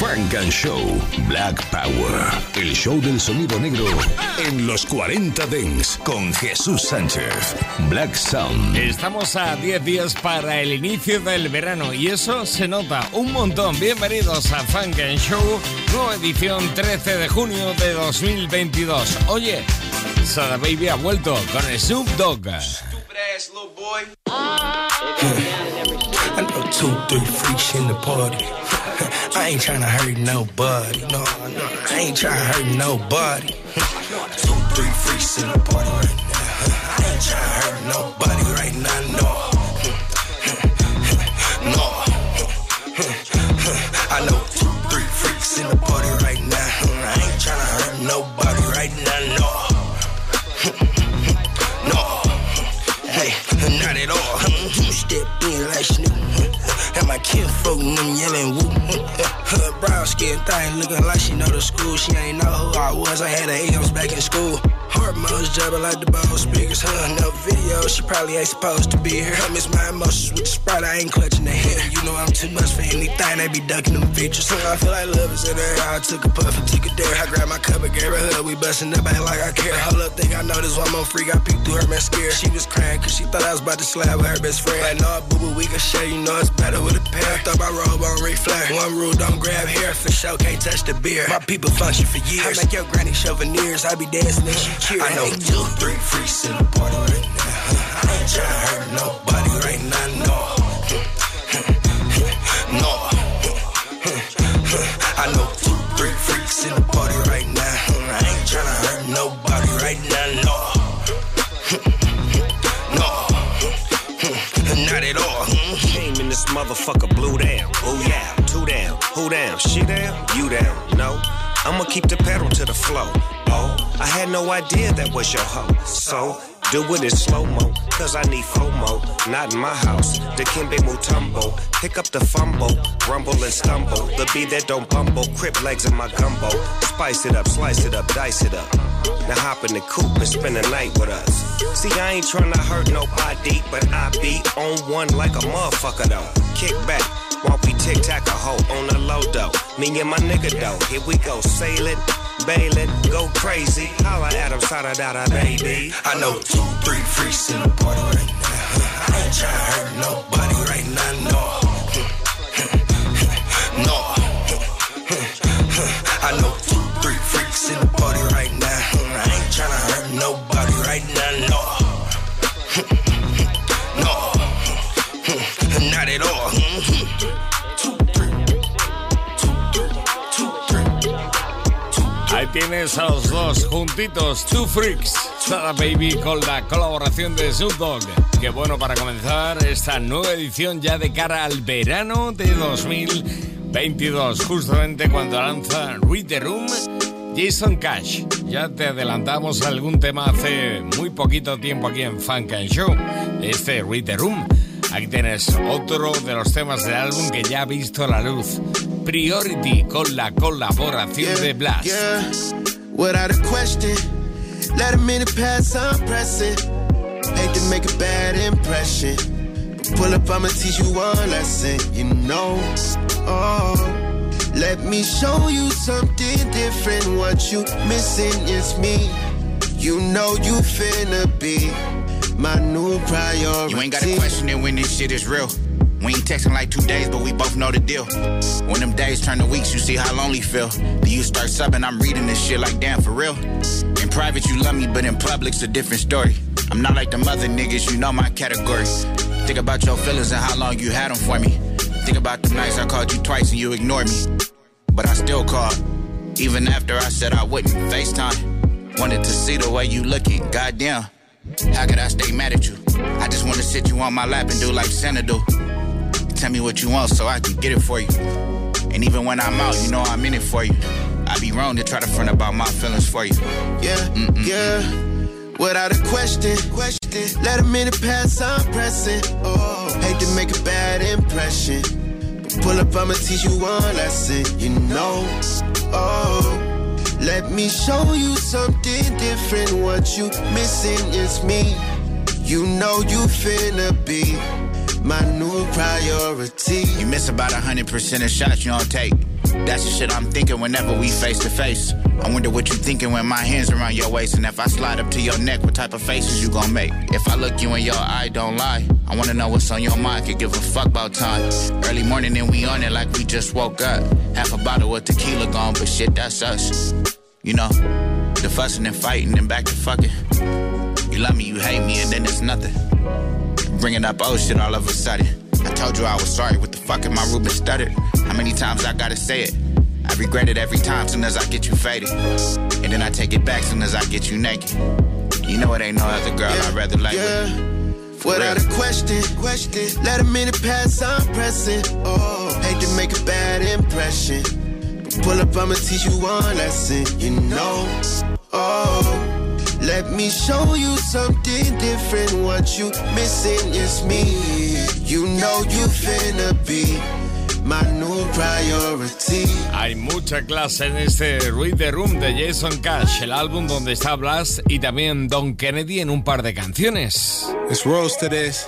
Funk and Show Black Power. El show del sonido negro en los 40 Dents con Jesús Sánchez. Black Sound. Estamos a 10 días para el inicio del verano y eso se nota un montón. Bienvenidos a Funk and Show, nueva edición 13 de junio de 2022. Oye, Sada Baby ha vuelto con el Snoop Dogg. I know two, three freaks in the party. I ain't tryna hurt nobody. No, no, I ain't tryna hurt nobody. two, three freaks in the party right now. I ain't tryna hurt nobody right now. No. No. I know two, three freaks in the party right that bean like Snoop. And my kinfolk them yelling woo. Her brown skin thing looking like she know the school. She ain't know who I was. I had her AMs back in school. Hormones jumping like the ball speakers. Huh? No video. She probably ain't supposed to be here. I miss my emotions with the sprite. I ain't clutching the hair. You know I'm too much for anything. They be ducking them features. So I feel like love is in there. I took a puff and took a dare. I grabbed my cup and gave her hug. We busting up back like I care. Hold up, think I know this one more freak. I peeked through her mascara. She was crying cause she thought I was about to slap with her best friend. Like, no, boo boo, we can share. You know it's better with a pair. Throw my robe on Ric Flair. One rule, don't grab hair. For sure, can't touch the beer. My people function for years. I make your granny show veneers. I be dancing and she cheer. I know two, three freaks in the party right now. I ain't tryna hurt nobody right now, no. No. I know two, three freaks in the party right now. Motherfucker blue down. Oh yeah, two down, who down, she down, you down. No, I'ma keep the pedal to the flow. Oh, I had no idea that was your hoe. So do it in slow mo, cause I need FOMO. Not in my house. Dikembe Mutombo. Pick up the fumble, rumble and stumble. The beat that don't bumble, crip legs in my gumbo. Spice it up, slice it up, dice it up. Now hop in the coupe and spend the night with us. See, I ain't tryna hurt nobody, but I be on one like a motherfucker though. Kick back. While we tic tac a hoe on the low dough. Me and my nigga though, here we go sailing, bailing, go crazy. Holla at him, sada da. baby. I know two, three freaks in the party right now. I ain't tryna hurt nobody right now, no. No. I know two, three freaks in the party right now. I ain't tryna hurt nobody right now, no. No. Not at all. Tienes a los dos juntitos, Two Freaks, Sada Baby con la colaboración de Snoop Dogg. Qué bueno para comenzar esta nueva edición ya de cara al verano de 2022, justamente cuando lanza Read the Room Jason Cash. Ya te adelantamos algún tema hace muy poquito tiempo aquí en Funk and Show, este Read the Room. Aquí tienes otro de los temas del álbum que ya ha visto la luz. Priority con la colaboración de Blxst. Yeah, without a question. Let a minute pass, I'm pressing. Hate to make a bad impression. But pull up, I'ma teach you one lesson, you know. Oh, let me show you something different. What you missing is me. You know you finna be my new priority. You ain't gotta question it when this shit is real. We ain't texting like two days, but we both know the deal. When them days turn to weeks, you see how lonely feel. Then you start subbing, I'm reading this shit like damn for real. In private, you love me, but in public's a different story. I'm not like the other niggas, you know my category. Think about your feelings and how long you had them for me. Think about the nights I called you twice and you ignored me. But I still called, even after I said I wouldn't. FaceTime, wanted to see the way you looking. Goddamn, how could I stay mad at you? I just wanna sit you on my lap and do like Santa do. Tell me what you want so I can get it for you. And even when I'm out, you know I'm in it for you. I be wrong to try to front about my feelings for you. Yeah, Mm-mm-mm. yeah. Without a question, question. Let a minute pass, I'm pressing. Oh, hate to make a bad impression. But pull up, I'ma teach you one lesson. You know, oh, let me show you something different. What you missing is me. You know you finna be my new priority. You miss about a hundred percent of shots you don't take. That's the shit I'm thinking whenever we face to face. I wonder what you thinking when my hands around your waist, and if I slide up to your neck, what type of faces you gonna make? If I look you in your eye, don't lie. I wanna know what's on your mind, could give a fuck about time. Early morning and we on it like we just woke up. Half a bottle of tequila gone, but shit, that's us. You know, the fussing and fighting and back to fucking. You love me, you hate me, and then it's nothing. Bringing up old shit all of a sudden. I told you I was sorry. What the fuck in my Ruben stuttered? How many times I gotta say it? I regret it every time soon as I get you faded. And then I take it back soon as I get you naked. You know it ain't no other girl yeah, I'd rather like yeah. with. Without real. a question, question. Let a minute pass, I'm pressing. Oh, hate to make a bad impression. But pull up, I'ma teach you one lesson. You know, oh. Let me show you something different. What you missing is me. You know you finna be my new priority. Hay mucha clase en este Read the Room de Jason Cash, el álbum donde está Blast y también Don Kennedy en un par de canciones. It's rules to this.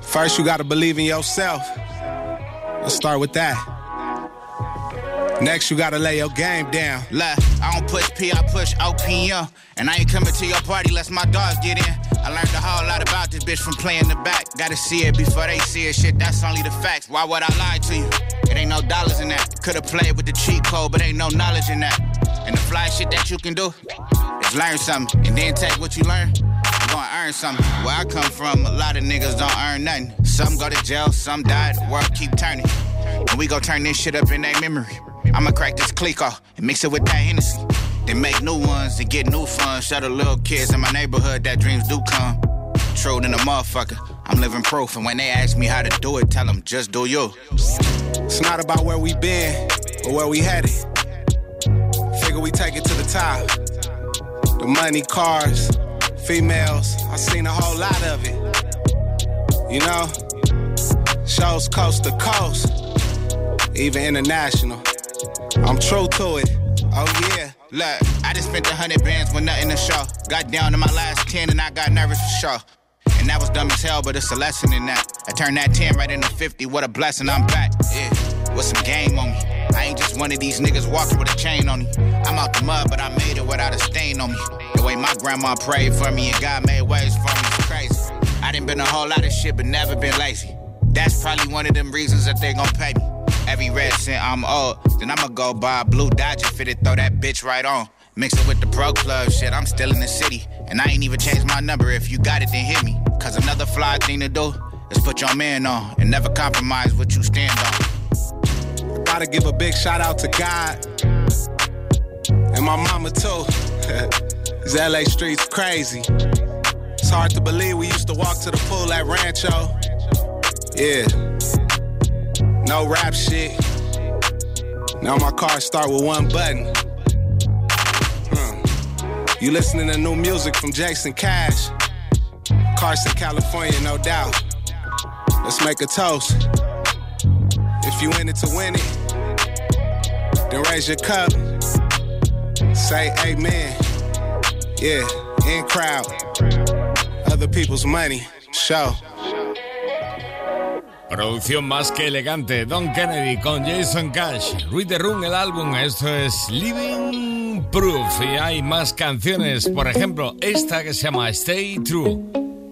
First, you gotta believe in yourself. Let's start with that. Next, you gotta lay your game down. Look, I don't push P, I push OPM. And I ain't coming to your party unless my dogs get in. I learned a whole lot about this bitch from playing the back. Gotta see it before they see it. Shit, that's only the facts. Why would I lie to you? It ain't no dollars in that. Could've played with the cheat code, but ain't no knowledge in that. And the fly shit that you can do is learn something and then take what you learn. Gonna earn something. Where I come from, a lot of niggas don't earn nothing. Some go to jail, some died. World keep turning. And we gon' turn this shit up in their memory. I'ma crack this clique off and mix it with that Hennessy. Then make new ones and get new funds. Show the little kids in my neighborhood that dreams do come. True than a motherfucker. I'm living proof, and when they ask me how to do it, tell them just do you. It's not about where we been, but where we headed. Figure we take it to the top. The money, cars, females, I seen a whole lot of it. You know, shows coast to coast, even international. I'm true to it. Oh yeah. Look, I just spent a hundred bands with nothing to show. Got down to my last ten and I got nervous for sure. And that was dumb as hell, but it's a lesson in that. I turned that 10 right into 50. What a blessing, I'm back. Yeah, with some game on me. I ain't just one of these niggas walking with a chain on me. I'm out the mud, but I made it without a stain on me. The way my grandma prayed for me and God made ways for me is crazy. I done been a whole lot of shit, but never been lazy. That's probably one of them reasons that they gon' pay me. Every red cent I'm old, then I'ma go buy a blue Dodger fitted, throw that bitch right on. Mix it with the pro club shit, I'm still in the city. And I ain't even changed my number. If you got it, then hit me. Cause another fly thing to do is put your man on and never compromise what you stand on. Gotta give a big shout out to God and my mama too. These LA streets crazy. It's hard to believe we used to walk to the pool at Rancho. Yeah. No rap shit. Now my car start with one button. You listening to new music from Jason Cash. Carson, California, no doubt. Let's make a toast. If you in it to win it, then raise your cup. Say amen. Yeah, in crowd. Other people's money. Show. Producción más que elegante, Don Kennedy con Jason Cash. Read the Room, el álbum, esto es Living Proof. Y hay más canciones, por ejemplo, esta que se llama Stay True.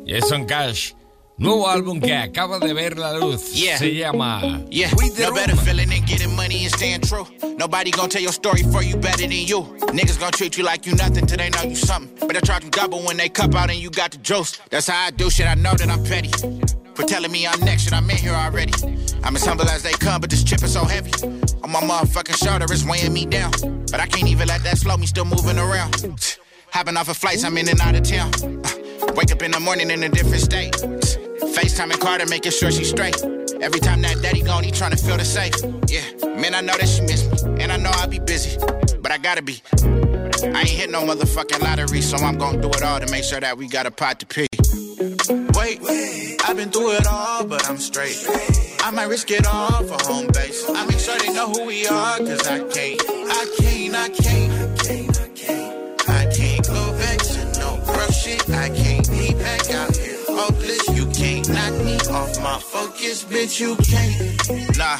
Jason Cash. Nuevo álbum que acaba de ver la luz. Se llama Yeah. No better feeling than getting money and staying true. Nobody gonna tell your story for you better than you. Niggas gonna treat you like you nothing till they know you something. Better try to double when they cup out and you got the juice. That's how I do shit. I know that I'm petty. For telling me I'm next and I'm in here already. I'm as humble as they come, but this chip is so heavy. On my motherfucking shoulder, it's weighing me down. But I can't even let that slow me, still moving around. Hopping off of flights, I'm in and out of town. Uh, wake up in the morning in a different state. FaceTiming Carter, making sure she's straight. Every time that daddy gone, he trying to feel the safe. Yeah, man, I know that she miss me, and I know I'll be busy, but I gotta be. I ain't hit no motherfucking lottery, so I'm gonna do it all to make sure that we got a pot to pee. I've been through it all, but I'm straight. I might risk it all for home base. I make sure they know who we are, cause I can't, I can't, I can't, I can't, I can't. I can't go back to no broke shit. I can't be back out here hopeless. You can't knock me off my focus, bitch. You can't. Nah.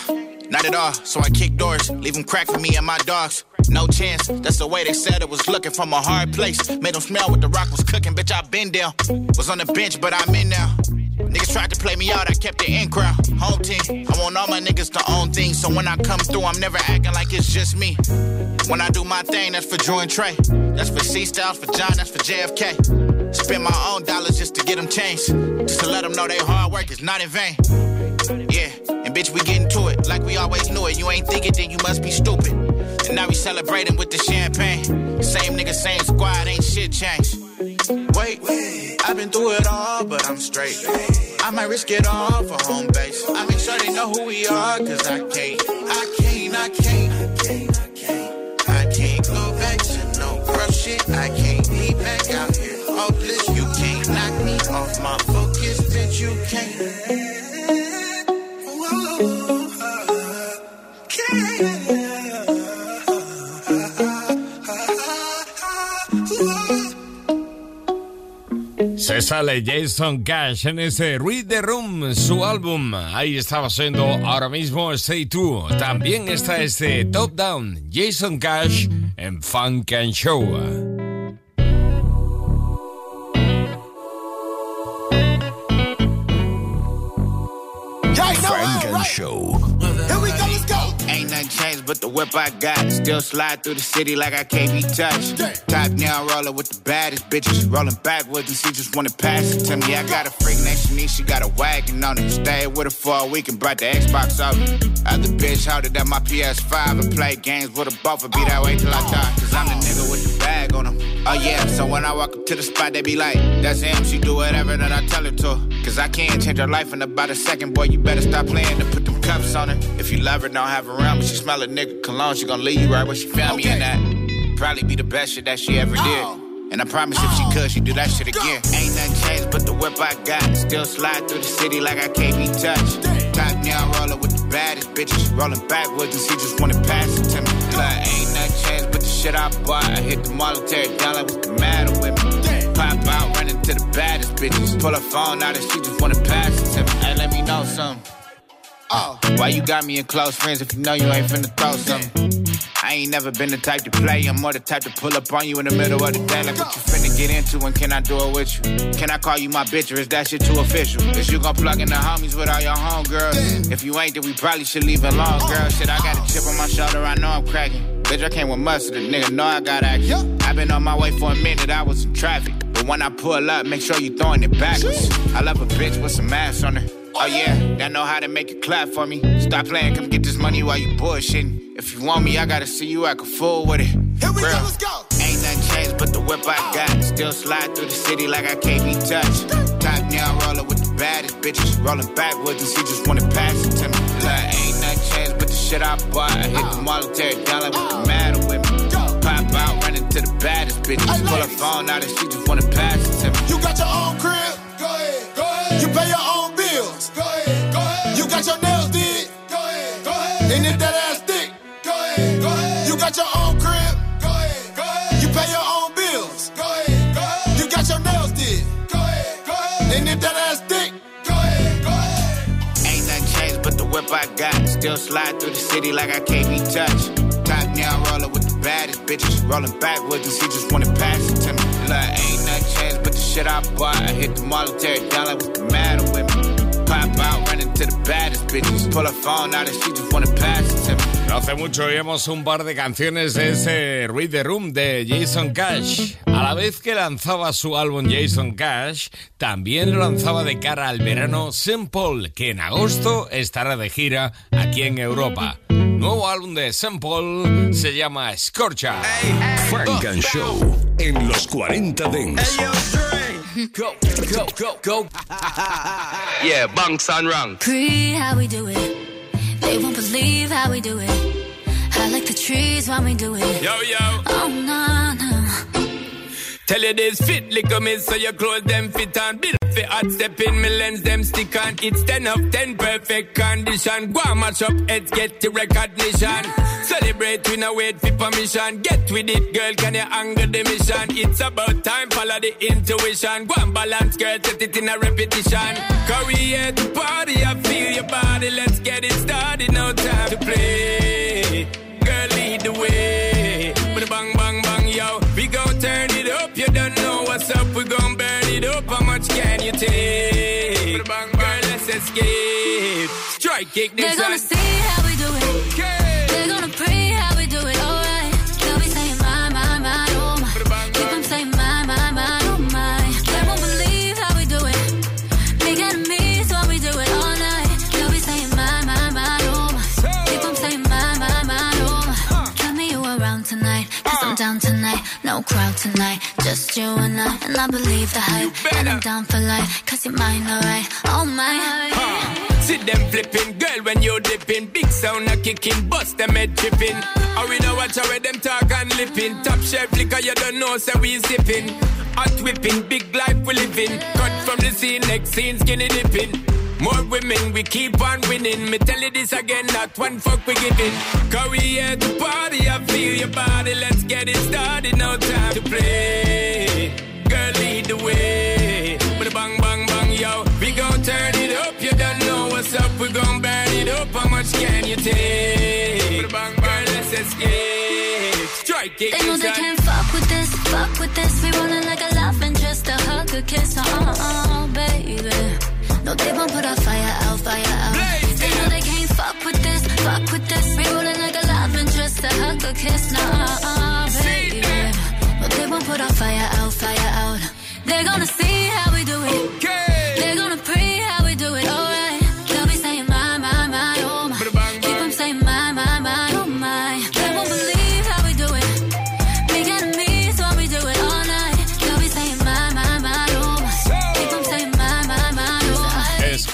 Not at all, so I kick doors, leave them crack for me and my dogs. No chance, that's the way they said it was looking from a hard place. Made them smell what the rock was cooking, bitch, I been down. Was on the bench, but I'm in now. Niggas tried to play me out, I kept it in crowd. Home team, I want all my niggas to own things, so when I come through, I'm never acting like it's just me. When I do my thing, that's for Drew and Trey. That's for C Styles, for John, that's for JFK. Spend my own dollars just to get them changed. Just to let them know they hard work is not in vain. Yeah, and bitch, we getting to it like we always knew it. You ain't thinking, then you must be stupid. And now we celebrating with the champagne. Same nigga, same squad, ain't shit changed. Wait, wait, I've been through it all, but I'm straight. I might risk it all for home base. I make sure they know who we are, cause I can't, I can't, I can't, I can't, I can't. I can't go back to no rough shit. I can't be back out here hopeless. You can't knock me off my focus, bitch. You can't. Sale Jason Cash en ese Read the Room, su álbum. Ahí estaba siendo ahora mismo Stay True. También está este Top Down, Jason Cash en Funk and. Show. But the whip I got. Still slide through the city like I can't be touched. Top down roller with the baddest bitches. Rolling backwards and she just wanna pass it to me. I got a freak nation, she got a wagon on it. Stayed with her for a week and brought the Xbox over. Other bitch held it at my PS5 and played games with her both. Be that way till I die. Cause I'm the nigga with the bag on them. Oh yeah, so when I walk up to the spot, they be like, that's him, she do whatever that I tell her to. Cause I can't change her life in about a second, boy, you better stop playing to put them cups on her. If you love her, don't have her around, but she smell a nigga cologne, she gon' leave you right where she found okay. me in that. Probably be the best shit that she ever did. Oh. And I promise if she oh. could, she'd do that shit again. Ain't nothing changed but the whip I got. Still slide through the city like I can't be touched. Top down roller with the baddest bitches. Rolling backwards and she just wanna pass it to me. Like, ain't nothing changed shit I bought. I hit the military down like what's the matter with me? Pop out, running to the baddest bitches. Pull her phone out and she just wanna pass it to me. Hey, let me know something. Oh, why you got me in close friends if you know you ain't finna throw something? I ain't never been the type to play. I'm more the type to pull up on you in the middle of the day. Like what you finna get into and can I do it with you? Can I call you my bitch or is that shit too official? Is you gon' plug in the homies with all your homegirls? If you ain't, then we probably should leave it alone, girl. Shit, I got a chip on my shoulder, I know I'm cracking. Bitch, I came with mustard, nigga know I got action. i been on my way for a minute, I was in traffic. But when I pull up, make sure you throwing it backwards. I love a bitch with some ass on her. Oh yeah, that know how to make it clap for me. Stop playing, come get this money while you bullshitting. If you want me, I gotta see you act a fool with it. Here we Girl, go, let's go. Ain't nothing changed but the whip I got. Still slide through the city like I can't be touched. Top down roller with the baddest bitches. Rolling backwards and she just wanna pass it to me. Like, ain't nothing changed but the shit I bought. I hit the military down like what's the matter with me? Pop out, running to the baddest bitches. Pull her phone out and she just wanna pass it to me. You got your own crib? Whip I got. Still slide through the city like I can't be touched. Top down roller with the baddest bitches. Rolling backwards and she just wanna pass it to me. Like ain't nothing changed but the shit I bought. I hit the military down like what's the matter with me. Pop out, running to the baddest bitches. Pull her phone out and she just wanna pass it to me? No hace mucho oíamos un par de canciones de ese Read the Room de Jason Cash. A la vez que lanzaba su álbum Jason Cash, también lo lanzaba de cara al verano Simple, que en agosto estará de gira aquí en Europa. Nuevo álbum de Simple se llama Scorcha. Frank and Show en los 40 Dents. go, go, go, go. yeah, bunks and rank. Pre, how we do it. They won't believe how we do it. I like the trees when we do it. Yo, yo. Oh, no, no. Tell you this fit, lick me so your clothes them fit on. Bill fi hot step in me lens them stick on. It's 10 of 10 perfect condition. Go and match up heads get the recognition. Celebrate we no wait for permission. Get with it girl can you anger the mission. It's about time follow the intuition. Go and balance girl set it in a repetition. Career to party I feel your body. Let's get it started. No time to play. Girl lead the way. But bang bang bang yo. We gon' turn up. You don't know what's up. We gon' burn it up. How much can you take? Girl, let's escape. Strike kick this They're gonna see how we do it. Okay. Crowd tonight. Just you and I. And I believe the hype. And I'm down for life. Cause you're mine, alright. Oh my. See them flipping, girl, when you dipping. Big sound a kicking, bust them head tripping. Or we don't watch how them talk and lipping. Top shelf liquor, you don't know, so we sipping. Hot whipping, big life we living. Cut from the scene, next scene, skinny dipping. More women, we keep on winning. Me tell you this again, not one fuck we giving. Cause we here to party, I feel your body. Let's get it started, no time to play. Girl, lead the way. With a bang, bang, bang, yo. We gon' turn it up, you don't know what's up. We gon' burn it up, how much can you take? With a bang, bang, let's escape. Strike it, They know they can't fuck with this, fuck with this. We rolling like a love and just a hug, a kiss, uh uh, baby. No, they won't put our fire out, fire out. They know they can't fuck with this, fuck with this. We rolling like a love and a hug, a kiss,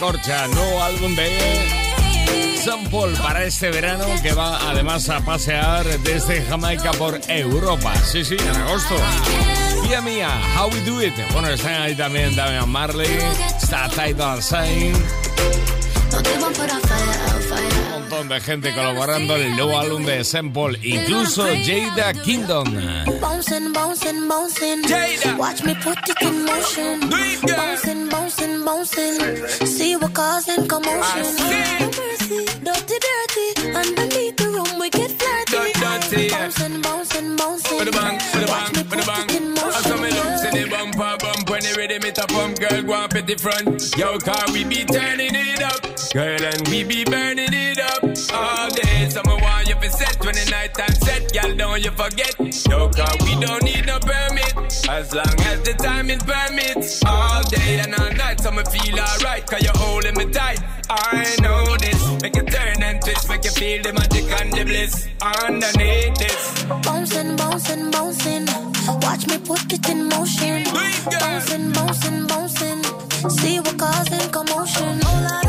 Escorcha, nuevo álbum de Sam Paul para este verano que va además a pasear desde Jamaica por Europa. Sí, sí, en agosto. Mía mía, How We Do It. Bueno, están ahí también Damian Marley, está Tidal Sign, No, they montón de gente colaborando en el nuevo álbum de Sam Paul, incluso Jada Kingdom. Bouncing, bouncing, bouncing. Jada. Watch me put it in motion. Bouncing, bouncing, bouncing. See what causing commotion. Oh, mercy, dirty, dirty. Underneath the room we get flirty. Dirty. Bouncing, bouncing, bouncing. With a bang, with Watch bang, me with put bang. it in I saw me motion. look, see the bumper bump when the rhythm it a pump, girl, go up at the front. Yo, car, we be turning it up, girl, and we be burning it up all day. Summer want you for set when the night time set, girl, don't you forget. Yo, car, we don't need no permit, as long as the time timing permits. All day and all night, so me feel alright, cause you're holding me tight. I know this, make you turn and twist, make you feel the magic and the bliss underneath this. Bouncing, bouncing, bouncing. Watch me put it in motion. Do it, girl. Bouncing, bouncing, bouncing. See what causing commotion. Oh Lord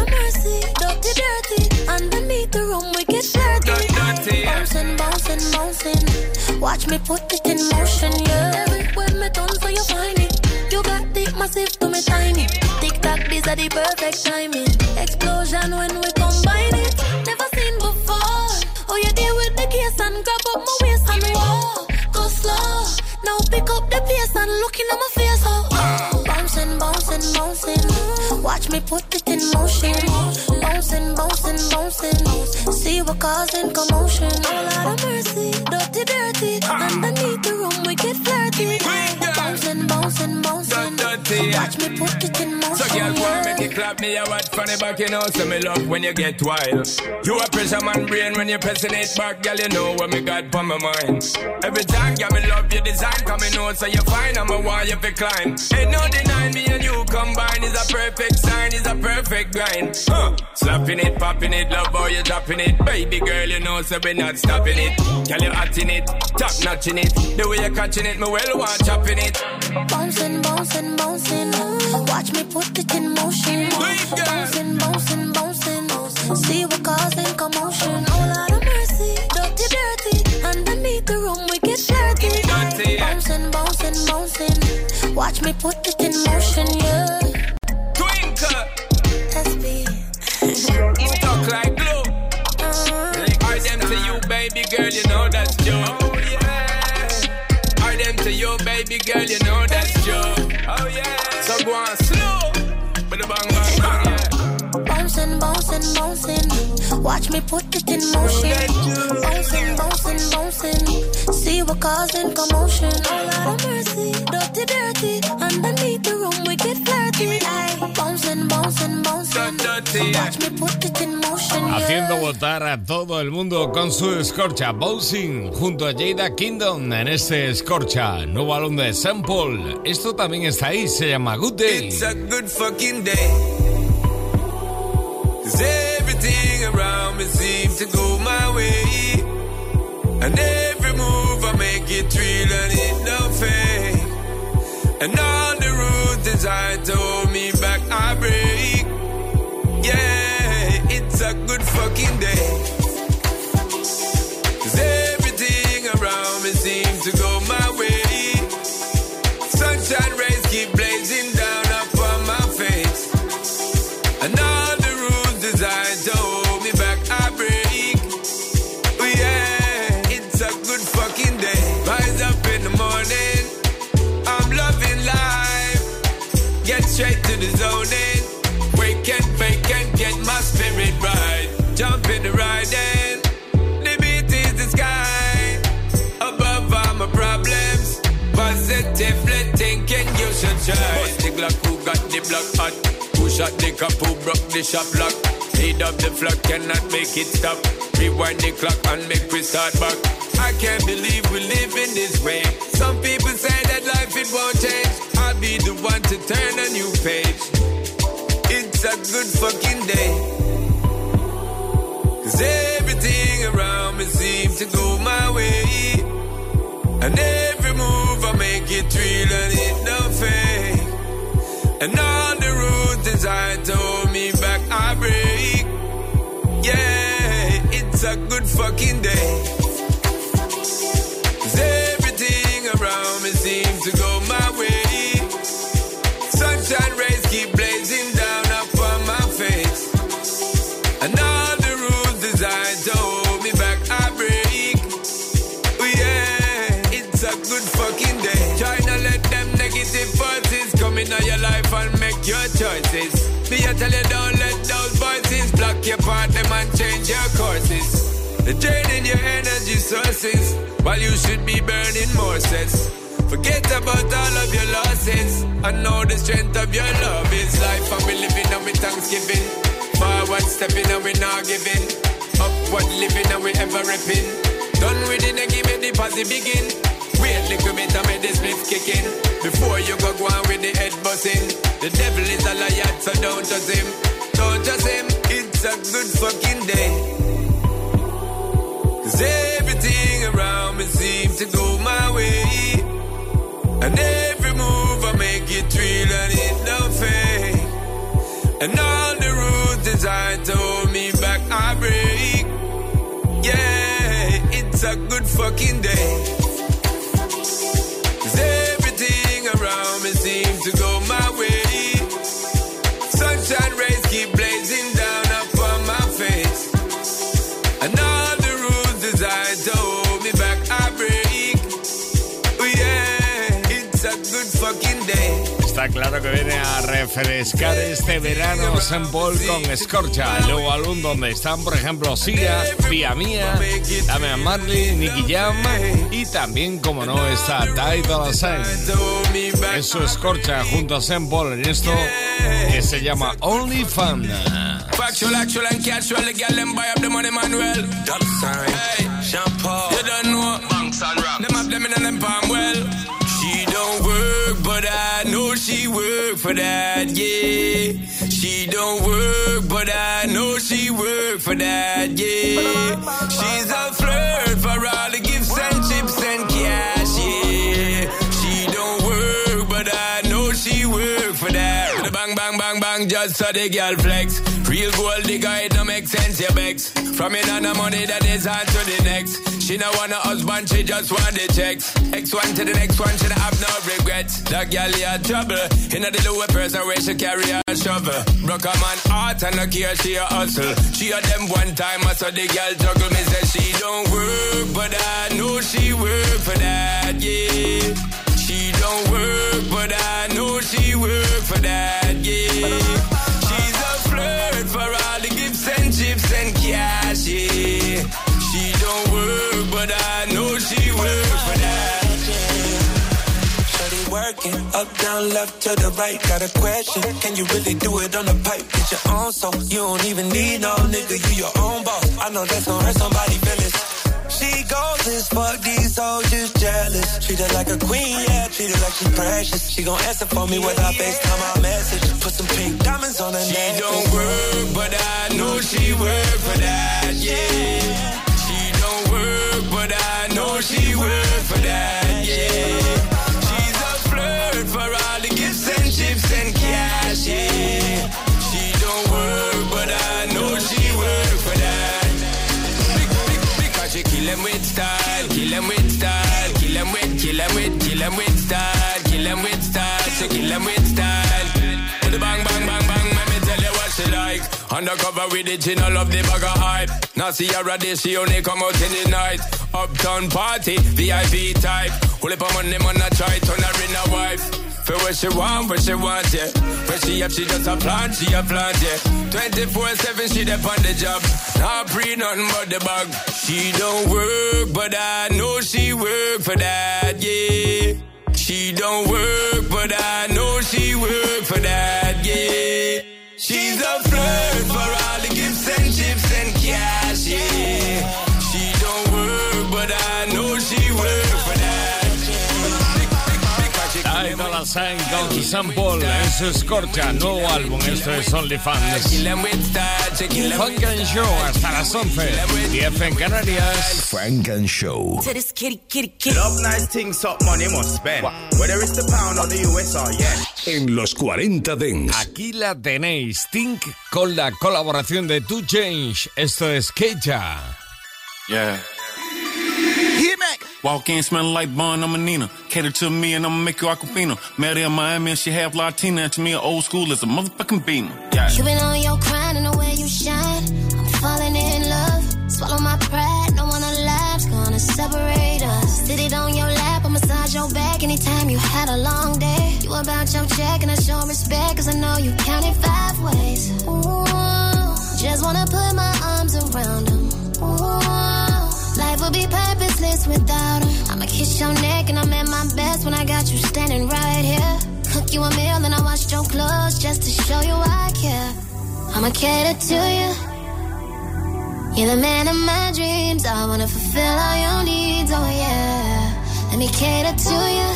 Underneath the room we get. Dirty. Bouncing, bouncing, bouncing. Watch me put it in motion, yeah. Everywhere me done so you find it. You got the massive to me tiny. Tick tock, these are the perfect timing. Explosion when we combine it. Never seen before. Oh, you deal with the case and grab up my waist and roll. Go slow. Now pick up the pace and look in my face. Oh, oh. bouncing, bouncing, bouncing. Watch me put it in motion. Bouncing, bouncing, bouncing. See what causing commotion. Oh, Lord of mercy, dirty, dirty. Underneath bouncing. Dirty, yeah. Watch me put it in motion. So girl, go and make it clap me a watch from the back, you know. So me love when you get wild. You a pressure man brain when you pressing it back, girl. You know what me got for my mind. Every time, girl, me love your design, come me know so you fine. I'm a why you climb. Ain't no denying me and you combine is a perfect sign, is a perfect grind. Huh. Slapping it, popping it, love how you dropping it, baby girl. You know so we not stopping it. Girl, you hot in it, top notching it. The way you catching it, me well want chopping it. Bouncing, bouncing, bouncing. Watch me put it in motion. girl. Bouncing, bouncing, bouncing. See what causing commotion. Oh Lord of mercy, dirty, dirty. Underneath the room we get. Dirty. Bouncing, bouncing, bouncing. Watch me put it in motion, yeah. Twinkle. SB. you talk like glue. Uh, I them to you, baby girl, you know that's Joe. Oh, yeah. I them to you, baby girl, you know that's go on slow. But the bang, bang, bang, yeah. Bouncing, bouncing, bouncing. Watch me put it in motion. Bouncing, bouncing, bouncing. Causing commotion. Oh mercy, dirty, dirty. Underneath the room we get flirty. Bouncing, bouncing, bouncing. Watch me put it in motion. Haciendo votar a todo el mundo con su escorcha Bouncing junto a Jada Kingdom en este escorcha, nuevo álbum de Sample. Esto también está ahí, se llama Good Day. It's a good fucking day. Cause everything around me seems to go my way. And it real and it no fake. And all the rules designed to hold me back, I break. Yeah, it's a good fucking day. Cause everything around me seems to go my way. Sunshine rays you. Bust the Glock, who got the block hot? Who shot the cup, who broke the shop lock? Lead up the flock, cannot make it stop. Rewind the clock and make we start back. I can't believe we live in this way. Some people say that life it won't change. I'll be the one to turn a new page. It's a good fucking day. Cause everything around me seems to go my way. And every move it real and it no fake. And all the rules designed to hold me back, I break. Yeah, it's a good fucking day. Into your life and make your choices. Me I tell you don't let those voices block your path them and change your courses. They're draining your energy sources while you should be burning more sets. Forget about all of your losses. I know the strength of your love is life we living and we thanksgiving. Forward stepping and we not giving. Upward living and we ever ripping. Done with it and give me the positive begin. Wait little bit and make the kicking. Before you go go on with the head buzzing. The devil is a liar, so don't trust him. Don't trust him. It's a good fucking day. Cause everything around me seems to go my way. And every move I make it real and it no fake. And all the rules designed to hold me back, I break. Yeah, it's a good fucking day. Está claro que viene a refrescar este verano St. Paul con Scorcha, el nuevo álbum donde están, por ejemplo, Sia, Pia Mía, Damian Marley, Nicky Jam y también, como no, está Ty Dolla Sign. Es su Scorcha junto a St. Paul en esto que se llama Only Fun. Factual, actual, and casual. The girl them buy up the money, Manuel. Dollar sign. Hey, Jean Paul. You don't know. Banks and rocks. Them have them in them palm that, yeah. She don't work, but I know she work for that, yeah. She's a flirt for all the gifts and chips and cash, yeah. She don't work, but I know she work for that. Bang, bang, bang, bang, just so the girl flex. Real gold digger, it don't make sense, you vex. From in on the money that is on to the next. She no want a husband, she just want the checks. X1 to the next one, she don't have no regrets. That girl had trouble. In the lower person where she carry a shovel. Broke a man heart and a care she a hustle. She a them one time, I saw the girl juggle. Me say she don't work, but I know she work for that, yeah. She don't work, but I know she work for that, yeah. She's a flirt for all the gifts and chips and cash, yeah. She don't work, but I know she work for that working. Up, down, left to the right. Got a question. Can you really do it on the pipe? Get your own so you don't even need no nigga. You your own boss. I know that's gonna hurt somebody feelings. She goes as fuck these just jealous. Treat her like a queen, yeah. Treat her like she precious. She gon' answer for me with her FaceTime my message. Put some pink diamonds on her neck. She don't work, but I know she work for that, yeah. She don't work, but I know she work for that, yeah for all the gifts and chips and cash, yeah. She don't work, but I know she work for that. Because she kill them with style, kill them with style, kill them with, kill them with, kill them with style, kill them with style, she kill them with style. With the bang, bang, bang, bang, let me tell you what she like. Undercover with the chin, I love the bag of hype. Now see her ready, she only come out in the night. Uptown party, VIP type. Pull up on money, man, I try, turn her in a wife. For what she want, what she want, yeah. When she up, she just a plant, she a plant, yeah. 24-7, she dep on the job. Not pre nothing but the bag. She don't work, but I know she work for that, yeah. She don't work, but I know she work for that, yeah. She's a Idol Sign con Sam Paul en su escorcha, nuevo álbum. Esto es OnlyFans. Funk and Show hasta las 11. 10 en Canarias. Funk and Show. Love nice things, up money must spend. Whether it's the pound or the yeah. En los 40 Dents. Aquí la tenéis, Think, con la colaboración de Two Change. Esto es Kecha. Yeah. Walk in smelling like Bun, I'm a Nina. Cater to me and I'ma make you Aquafina. Her in Miami and she half Latina. And to me, old school is a motherfucking beamer. Yeah. You been on your grind and the way you shine. I'm falling in love. Swallow my pride, no one alive's gonna separate us. Sit it on your lap, I massage your back anytime you had a long day. You about your check and I show respect, cause I know you counted five ways. Ooh, just wanna put my arms around them. Ooh, Life would be purposeless without him. I'ma kiss your neck and I'm at my best when I got you standing right here. Cook you a meal and I washed your clothes just to show you I care. I'ma cater to you. You're the man of my dreams. I wanna fulfill all your needs. Oh yeah. Let me cater to you.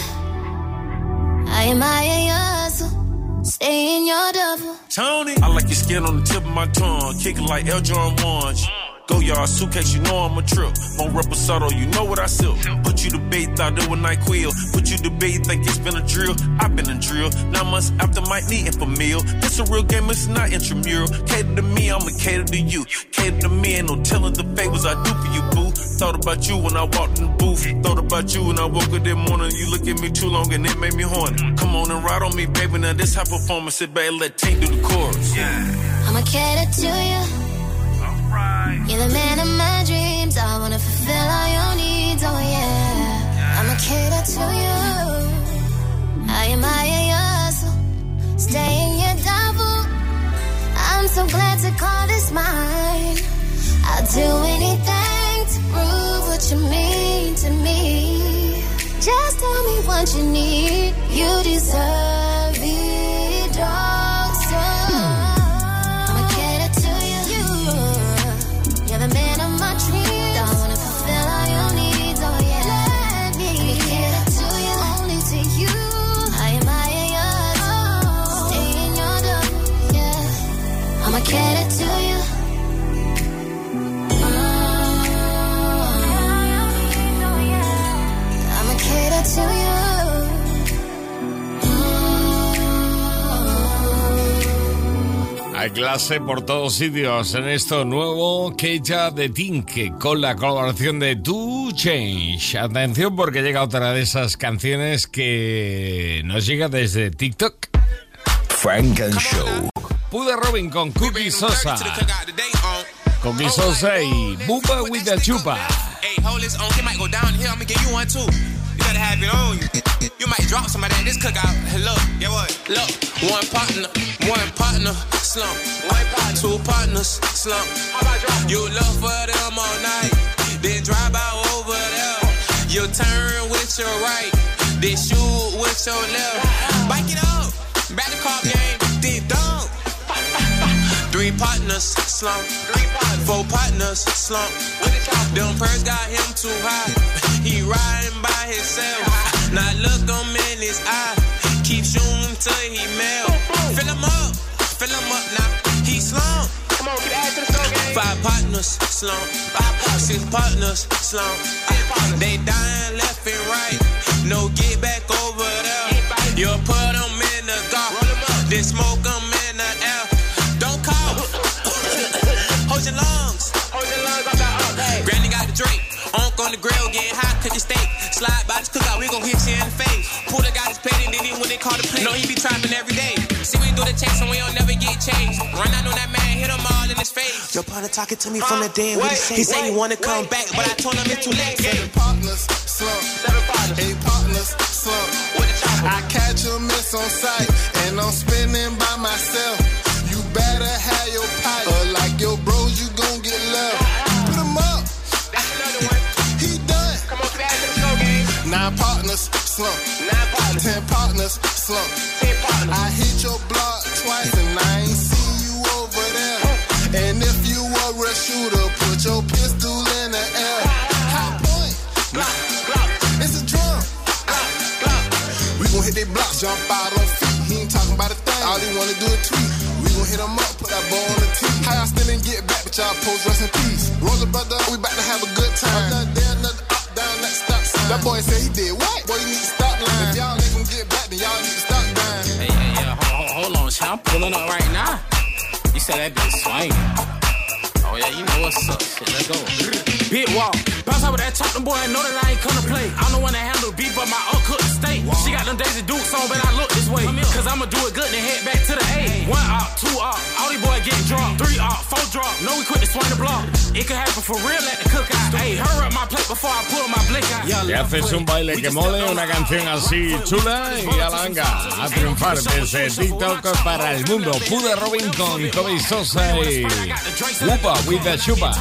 I admire your hustle. Stay in your double. Tony. I like your skin on the tip of my tongue. Kicking like L. John ones. Go yard suitcase, you know I'm a trip. On reposado, you know what I sell. Put you to bait, thought it was quill. Put you to bait, think it's been a drill. I've been a drill. Nine months after my need for meal. This a real game, it's not intramural. Cater to me, I'ma cater to you. Cater to me, ain't no telling the favors I do for you, boo. Thought about you when I walked in the booth. Thought about you when I woke up that morning. You look at me too long and it made me horny. Come on and ride on me, baby. Now this high performance, back and let Tink do the chorus. Yeah. I'ma cater to you. You're the man of my dreams. I wanna fulfill all your needs. Oh yeah, I'ma cater to you. I admire your hustle. Stay in your double. I'm so glad to call this mine. I'll do anything to prove what you mean to me. Just tell me what you need. You deserve Clase por todos sitios en esto nuevo que ya de Tinke con la colaboración de To Change. Atención porque llega otra de esas canciones que nos llega desde TikTok. Frank and Show. Pude Robin con Cookie Sosa. Cookie Sosa y Bupa with the Chupa. You might drop somebody at this cookout. Look, get what? Look, one partner, one partner, slump. One partner, two partners, slump. You love for them all night, then drive out over there. You turn with your right, then shoot with your left. Bike it up, back the car game, then dunk. Three partners, slump. Four partners, slump. Them purse got him too high. He riding by himself. Now look him in his eye. Keep shooting till he melt. Fill him up, fill him up now. He slump. Come on, get to the Five partners, slump. Six partners, slump. They dying left and right. No get back over there. You put them in the dark. Then smoke them in the air. Don't call. Hold your lungs. Hold your lungs Granny got the drink. Unk on the grill, By this cookout, we gon' hit you in the face. Puller got his petty, then he when they call the play. Know he be trapping every day. See, we do the checks and we don't never get changed. Run out on that man, hit him all in his face. Your partner talking to me from the day what he say? He say he wanna come back, but I told him it's too late. Seven partners, slump. Seven partners. Eight partners, slump. I catch a miss on sight, and I'm spinning by myself. You better have your pipe, or like your bros, slump. Nine partners. Ten partners, slump. Ten partners. I hit your block twice, and I ain't see you over there. And if you a real shooter, put your pistol in the air. High point. Block, block. It's a drum. Glock, Glock. We gon' hit they blocks, jump out on feet. He ain't talking about a thing. All he wanna do is tweet. We gon' hit him up, put that ball on the tee. How y'all still ain't get back, but y'all post rest in peace. Roll the brother, we bout to have a good time. That boy say he did what? Boy, you need to stop lying. If y'all ain't gon' get back, then y'all need to stop dying. Hey, hey, yeah, hold, hold on, champ. Pulling up right now. You said that bitch swinging. Oh, yeah, you know what's up. Shit, let's go. Big walk. Bounce out with that top, them boy, know that I ain't come to play. I'm the one that handle beat, but my uncle the state. She got them Daisy Dukes on, but I look this way. Cause I'ma do it good and head back to the A. One out, two out, all these boys getting dropped. Three out, four drop, no we quit to swing the block. It could happen for real at the cookout. Hey, hurry up my plate before I pull my blick out. Si haces un baile que mole, una canción así chula y a a triunfar desde TikTok para el mundo. Pude Robin con Kobe Sosa y Upa with the Chupa.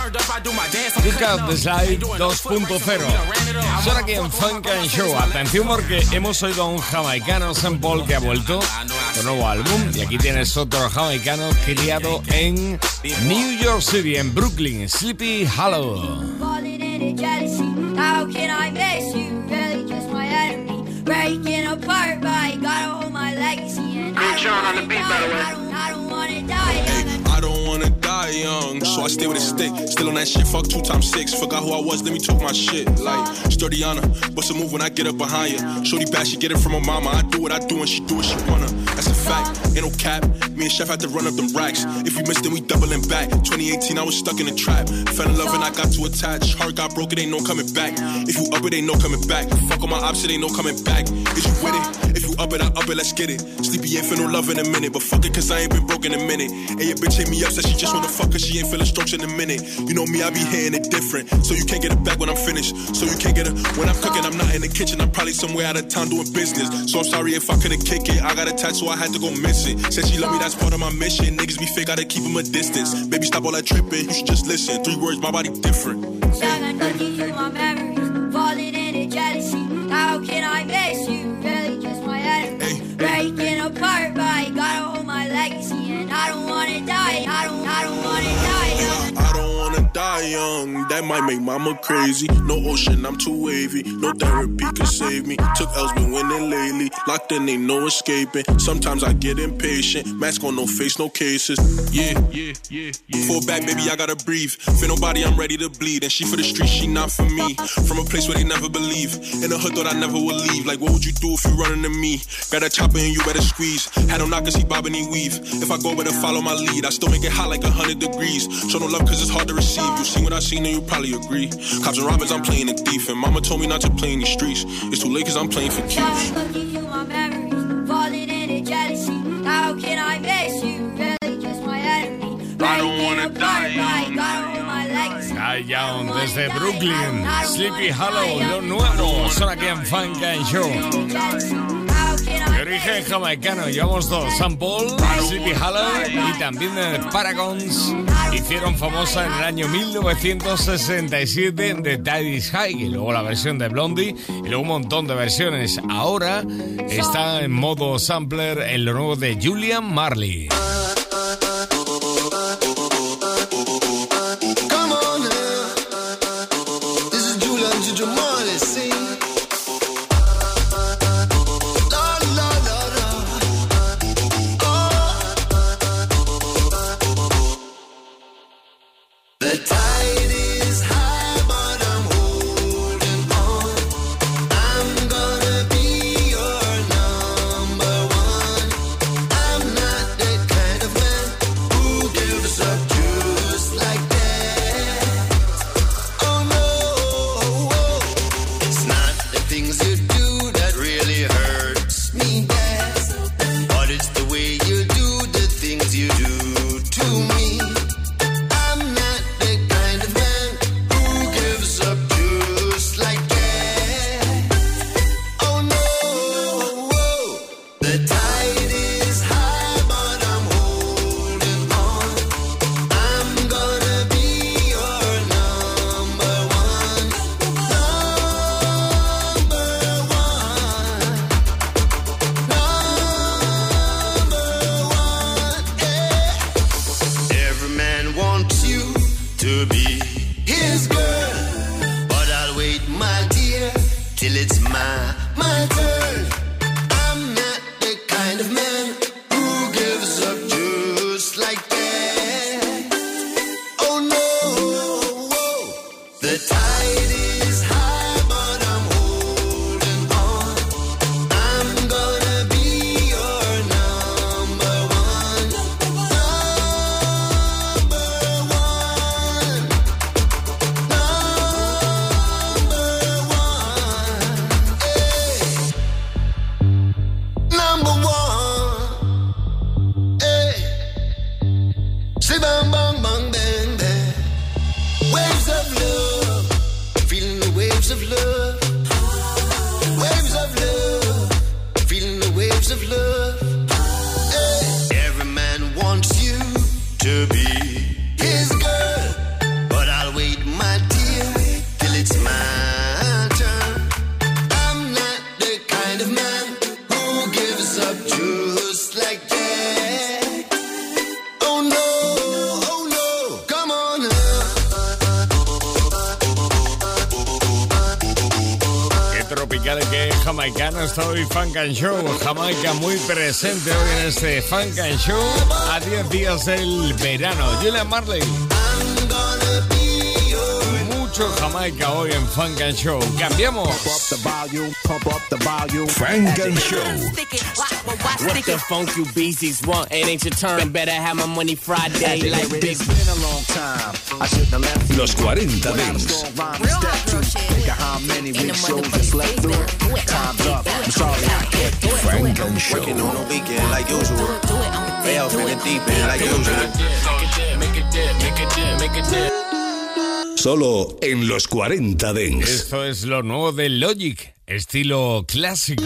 Busca The Slide 2.0. Ahora aquí en Funk and Show. Atención porque hemos oído a un jamaicano Paul que ha vuelto con nuevo álbum. Y aquí tienes otro jamaicano criado en New York City, en Brooklyn, Sleepy Hollow. I don't wanna die. Young, so I stay with a stick. Still on that shit, fuck two times six. Forgot who I was, let me talk my shit. Like, sturdy on her, what's a move when I get up behind you? Shorty bad, she get it from her mama. I do what I do and she do what she wanna. That's a fact, ain't no cap. Me and Chef had to run up them racks. If we missed, then we doubling back. 2018, I was stuck in a trap. Fell in love and I got too attached. Heart got broken, ain't no coming back. If you up it, ain't no coming back. Fuck on my opposite, ain't no coming back. Is you with it? If you up it, I up it, let's get it. Sleepy ain't no love in a minute, but fuck it, cause I ain't been broke in a minute. And your bitch hit me up, said she just wanna fuck, cause she ain't feeling strokes in a minute. You know me, I be hitting it different. So you can't get it back when I'm finished. So you can't get it when I'm cooking, I'm not in the kitchen. I'm probably somewhere out of town doing business. So I'm sorry if I couldn't kick it. I got attached, so I had to go miss it. Said she love me, that's part of my mission. Niggas be fake, gotta keep them a distance. Baby, stop all that tripping, you should just listen. Three words, my body different. Looking through my memories. Falling into young. That might make mama crazy. No ocean, I'm too wavy. No therapy can save me. Took L's, been winning lately. Locked in, ain't no escaping. Sometimes I get impatient. Mask on, no face, no cases. Yeah, yeah, yeah. yeah. Back, baby, I gotta breathe. For nobody, I'm ready to bleed. And she for the street, she not for me. From a place where they never believe. In the hood, thought I never would leave. Like, what would you do if you running to me? Got a chopper and you better squeeze. Had him knock cause he bobbing, he weave. If I go, better follow my lead. I still make it hot like a hundred degrees. Show no love cause it's hard to receive. You seen what I seen and you probably agree. Cops and robbers, I'm playing it deep. And mama told me not to play in the streets. It's too late cause I'm playing for keeps. Falling into jealousy. How can I miss you? Really just my enemy. I don't wanna die young. Die Young desde Brooklyn, Sleepy Hallow, lo nuevo, son aquí en Funk and Show. De origen jamaicano, llevamos dos, San Paul, Sleepy Hollow y también de Paragons. Hicieron famosa en el año 1967 de Daddy's High, y luego la versión de Blondie, y luego un montón de versiones. Ahora está en modo sampler en lo nuevo de Julian Marley. 谁帮帮忙？Hoy Funk and Show. Jamaica muy presente hoy en este Funk and Show a 10 días del verano. Julian Marley. Mucho Jamaica hoy en Funk and Show. Cambiamos. Funk and Show. What the funk you beasties want? It ain't your turn. Better have my money Friday like big. Los 40 Dents. Frank and Solo en los 40 Dents. Esto es lo nuevo de Logic, estilo clásico.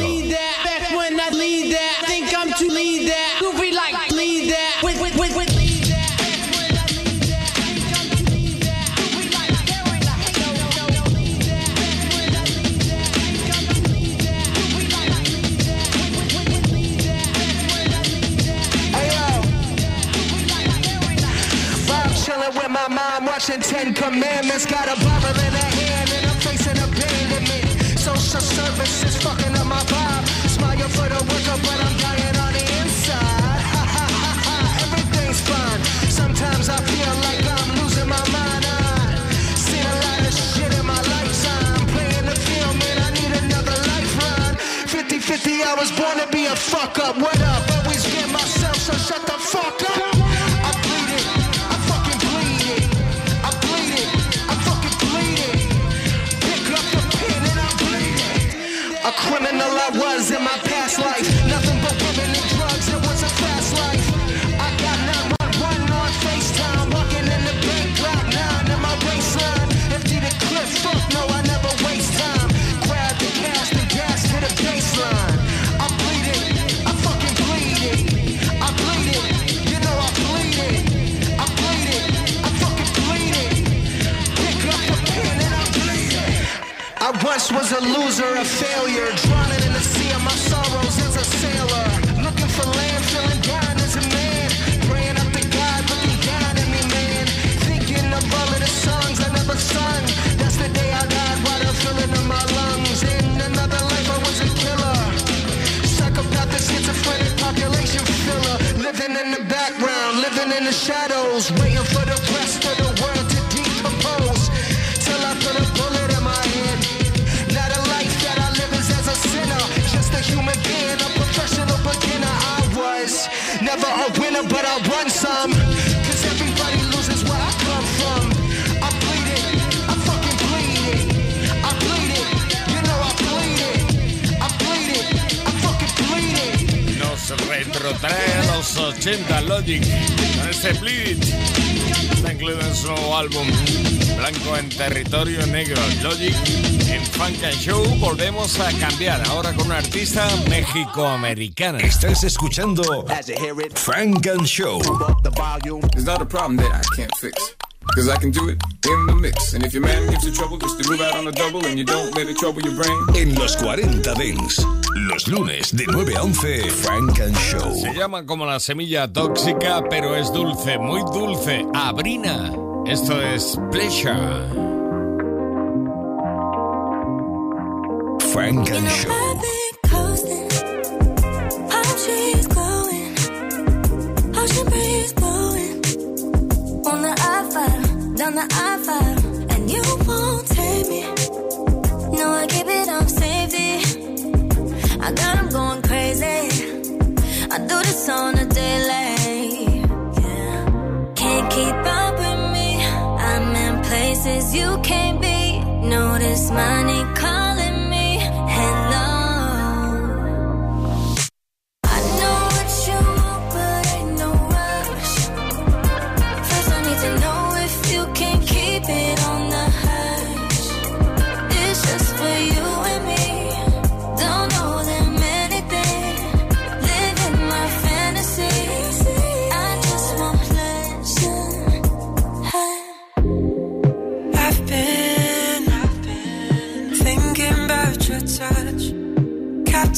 Watching Ten Commandments. Got a Bible in her hand and I'm facing abandonment. Social services fucking up my vibe. Smile for the worker, but I'm dying on the inside. Ha ha ha ha, everything's fine. Sometimes I feel like I'm losing my mind. I've seen a lot of shit in my lifetime. Playing the film and I need another lifeline. 50-50, I was born to be a fuck up. What up? Always get myself, so shut the fuck up. Criminal I was in my past life. Was a loser, a failure, a número 3 de los 80, Logic, con este Bleed. Está incluido en su nuevo álbum, Blanco en Territorio Negro. Logic en Funk and Show. Volvemos a cambiar ahora con una artista mexicoamericana. Estás escuchando Funk and Show. It's not a problem that I can't fix. Cause I can do it in the mix. And if your man gives you trouble, just to move out on a double and you don't let it trouble your brain. En los 40 Dings. Los lunes de 9 a 11, Funk and Show. Se llama como la semilla tóxica, pero es dulce, muy dulce. Abrina. Esto es Pleasure. Funk and Show. She's glowing, ocean breeze blowing on the I-5, down the I-5, and you won't take me. No, I keep it on. I got going crazy. I do this on a daily. Yeah. Can't keep up with me. I'm in places you can't be. Notice money calling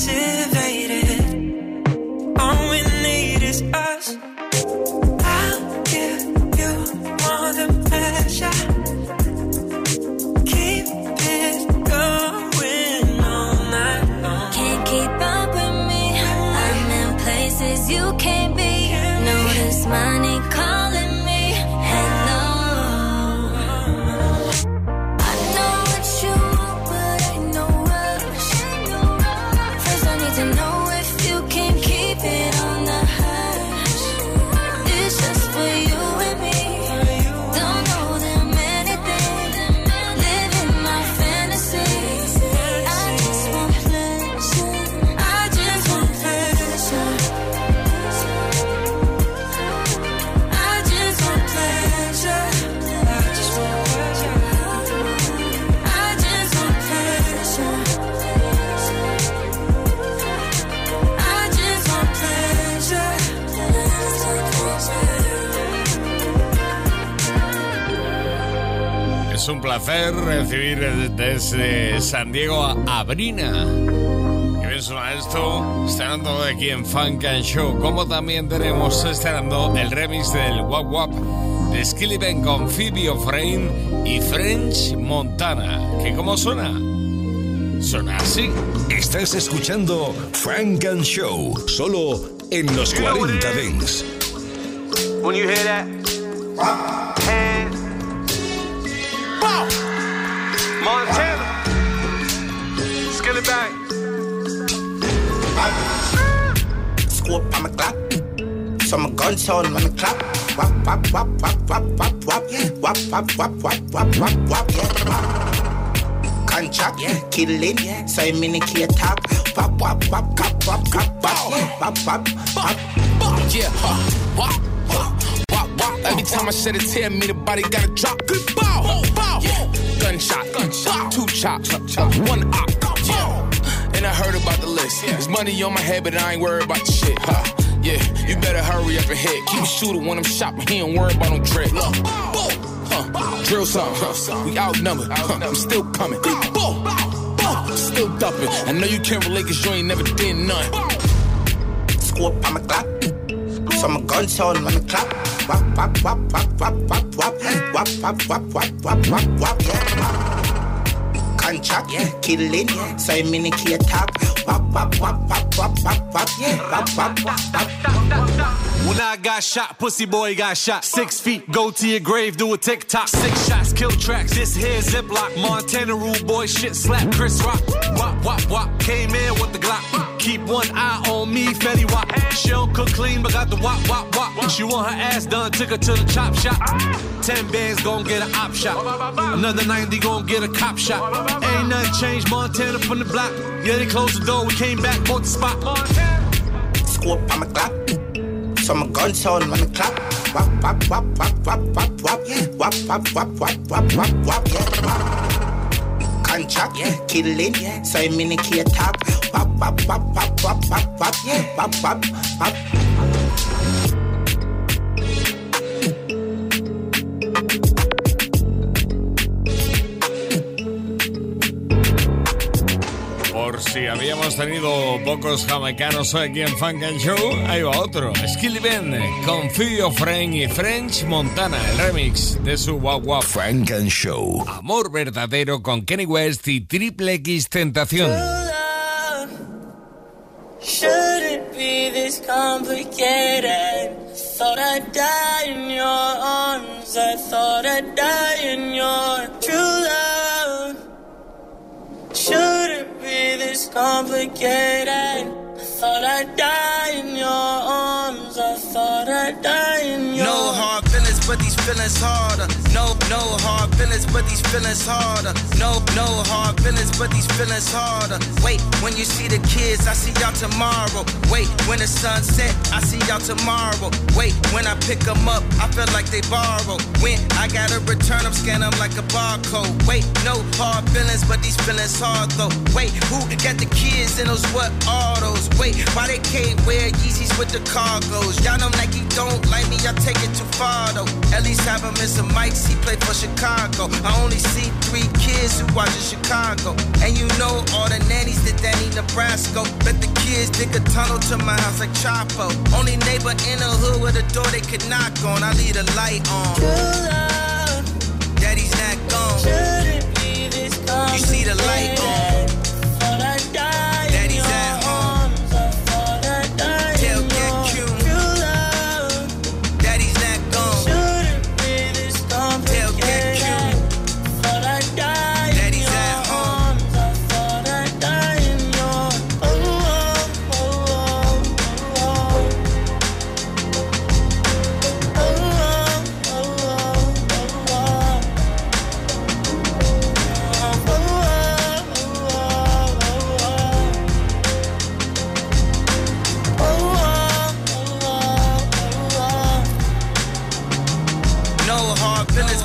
captivated. Placer recibir desde San Diego a Abrina. Que bien suena esto, estrenando aquí en Funk and Show. Como también tenemos estrenando el remix del Wap Wap de Skilly Ben con Phoebe O'Frain y French Montana. ¿Qué cómo suena? Suena así. Estás escuchando Frank and Show, solo en los 40 Dents. When you hear that, bow, Montana, Skilly back. Scoop on my clock. So my gun sound on the clock. Wap, wap, wap, wap, wap, wap, wap. Wap, wap, wap, wap, wap, wap, wap, yeah. Contract, yeah. killing, yeah. so I'm in the key top. Wap, wap, wap, wap, wap, wap, wap, wap, wap, wap. Yeah, huh. Wop, wop, wop, wop. Every time I shed a tear, me the body gotta drop. Good bow, bow. Yeah. Gunshot, gunshot. Two chops, uh, one op. Yeah. And I heard about the list. There's money on my head, but I ain't worried about the shit. Huh. Yeah, you better hurry up and hit. Keep a shooter when I'm shopping. He don't worry about no dread. Look, huh. drill some. Huh. We outnumbered. Huh. I'm still coming. Boom. Still dumping. I know you can't relate cause you ain't never did none. Scoop on my clock. So my gun sound on the clock. Wap, wap, wap, wap, wap, wap, wap. Wap, wap, wap, wap, wap, wap, wap, yeah. Contract, yeah. killing, yeah. so I'm in the key top. Wap, wap, wap, wap, wap, wap, wap, yeah. Wap, wap, wap, wap. When I got shot, pussy boy got shot. Six feet, go to your grave, do a tick tock. Six shots, kill tracks. This here Ziploc. Montana rule boy shit slap. Chris Rock. Wop, wop, wop. Came in with the Glock. Keep one eye on me, Fetty Wap. She don't cook clean, but got the wop, wop, wop. She want her ass done, took her to the chop shop. Ten bands gon' get an op shot. Another 90 gon' get a cop shot. Ain't nothing changed, Montana from the block. Yeah, they closed the door, we came back, bought the spot. Scoop on my clock. So my gun sound on the clock. Wap, wap, wap, wap, wap, wap, wap. Wap, wap, wap, wap, wap, wap, wap, yeah contract. Yeah. Killing, yeah. so I'm in the key top. Bop, bop, bop, bop, bop, bop, bop, yeah. bop, bop, bop. bop. Si habíamos tenido pocos jamaicanos hoy aquí en Funk and Show, ahí va otro. Skilly Ben con Fio Frank y French Montana, el remix de su Wow Wow. Funk and Show. Amor verdadero con Kenny West y Triple X Tentación. Thought I'd die in your arms. I thought I'd die in your complicated. I thought I'd die in your arms. I thought I'd die in your No hard feelings, but these feelings harder. No, hard feelings, but these feelings harder. No, no hard feelings, but these feelings harder. Wait, when you see the kids, I see y'all tomorrow. Wait, when the sun set, I see y'all tomorrow. Wait, when I pick them up, I feel like they borrow. When I gotta return them, scan them like a barcode. Wait, no hard feelings, but these feelings hard though. Wait, who got the kids in those what are those? Wait, why they can't wear Yeezys with the cargos? Y'all know Nike don't like me, I take it too far though. At least have him in some mics, he play for Chicago. I only see three kids who watch in Chicago. And you know all the nannies that Danny Nebraska. Bet the kids dig a tunnel to my house like Chapo. Only neighbor in the hood with a door they could knock on. I leave the light on. Daddy's not gone. You see the light on.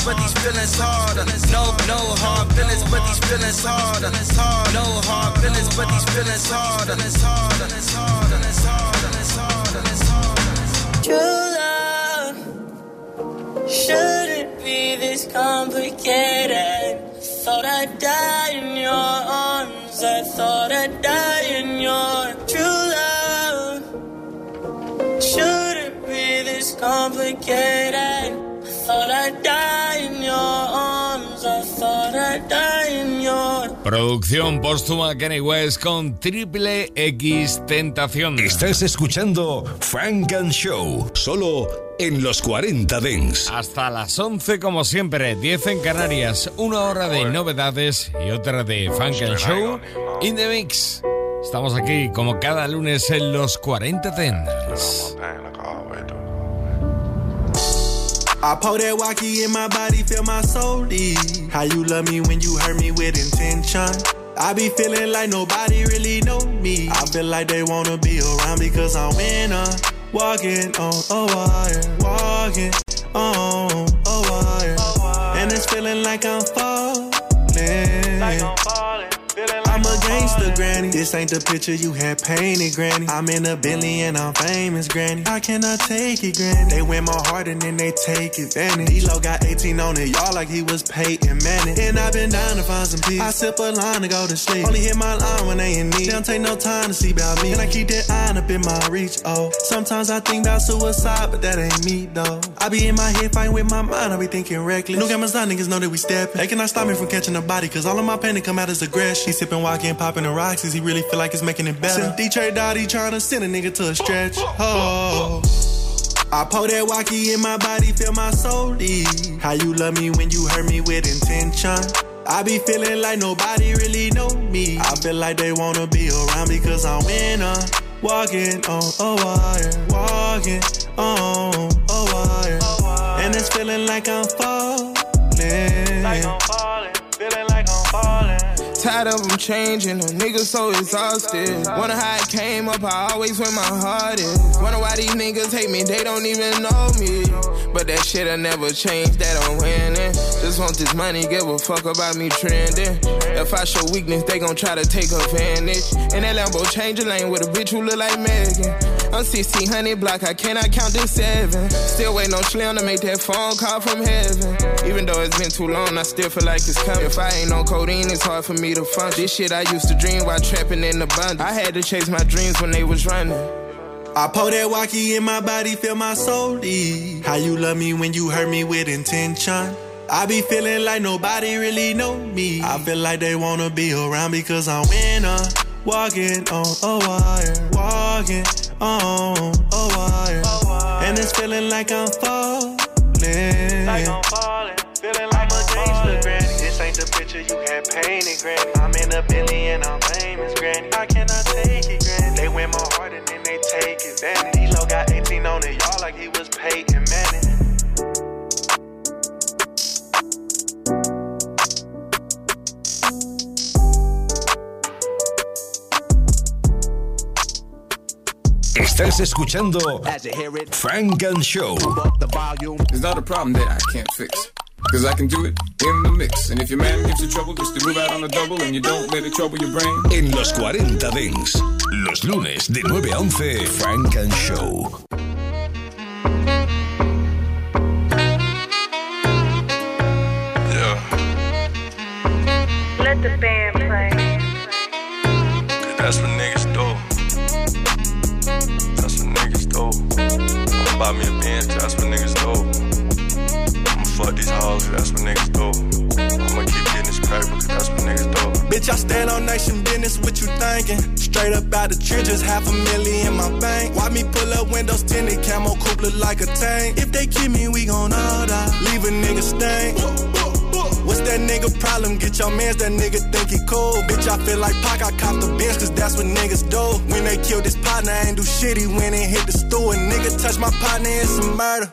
But these feelings harder. No, no hard feelings, but these feelings harder. No hard feelings, but these feelings harder. True love shouldn't be this complicated. Thought I'd die in your arms. I thought I'd die in your true love. Shouldn't be this complicated. Thought I'd die in your arms. I thought I'd die in your. Producción póstuma Kenny West con Triple X Tentación. Estás escuchando Frank and Show, solo en los 40 Dents. Hasta las 11 como siempre, 10 en Canarias, una hora de novedades y otra de Funk and Show in the Mix. Estamos aquí como cada lunes en los 40 Dents. I pour that walkie in my body, feel my soul leave. How you love me when you hurt me with intention? I be feeling like nobody really know me. I feel like they wanna be around because I'm winner. Walking on a wire, walking on a wire. And it's feeling like I'm falling. Like I'm falling. Gangster, granny. This ain't the picture you had painted, granny. I'm in a Bentley and I'm famous, granny. I cannot take it, granny. They win my heart and then they take advantage. D-Lo got 18 on it, y'all like he was Peyton Manning. And I've been down to find some peace. I sip a line to go to sleep. Only hit my line when they in need. Don't take no time to see about me. And I keep that iron up in my reach, oh. Sometimes I think about suicide, but that ain't me, though. I be in my head fighting with my mind, I be thinking reckless. Gammas on niggas know that we steppin'. They cannot stop me from catching a body, cause all of my pain to come out as aggression. He sippin' walking, popping the rocks, cause he really feel like it's making it better. Since Detroit died, he tryna send a nigga to a stretch. Oh. I pour that walkie in my body, feel my soul leave. How you love me when you hurt me with intention? I be feeling like nobody really know me. I feel like they wanna be around because I'm winner. Walking on a wire, walking on a wire. And it's feeling like I'm falling. Oh. Tired of them changing, the niggas so exhausted. Wonder how it came up, I always where my heart is. Wonder why these niggas hate me, they don't even know me. But that shit I never changed, that I'm winning. Just want this money, give a fuck about me trending. If I show weakness, they gon' try to take advantage. In that Lambo, change a lane with a bitch who look like Megan. I'm 1600 block, I cannot count to seven. Still waiting on Slim to make that phone call from heaven. Even though it's been too long, I still feel like it's coming. If I ain't on codeine, it's hard for me to function. This shit I used to dream while trapping in the abundance. I had to chase my dreams when they was running. I pour that walkie in my body, feel my soul leave. How you love me when you hurt me with intention? I be feeling like nobody really know me. I feel like they wanna be around because I'm winner. Walking on a wire, walking on a wire. And it's feeling like I'm falling. Like I'm falling, feeling like I'm a gangster, granny. This ain't the picture you had painted, granny. I'm in a and I'm famous, granny. I cannot take it, granny. They win my heart and then they take advantage. D-Lo got 18 on it, y'all like he was Peyton Estás escuchando Frank and Show. It's not a problem that I can't fix. Cause I can do it in the mix. And if your man gives you trouble, just to move out on a double and you don't let it trouble your brain. En los 40 Dents, los lunes de 9 a 11, Frank and Show. Let the band buy me a Benz, that's what niggas do. I'ma fuck these hoes, that's what niggas do. I'ma keep getting this paper, cause that's what niggas do. Bitch, I stand on nation business, what you thinking? Straight up out the trenches, half a million in my bank. Why me pull up windows tinted, camo coupe look like a tank? If they kill me, we gon' all die. Leave a nigga stank. What's that nigga problem? Get your mans, that nigga think he cool. Bitch, I feel like Pac, I cop the bench, cause that's what niggas do. When they kill this partner, I ain't do shit, he went and hit the store. Nigga touch my partner, it's murder.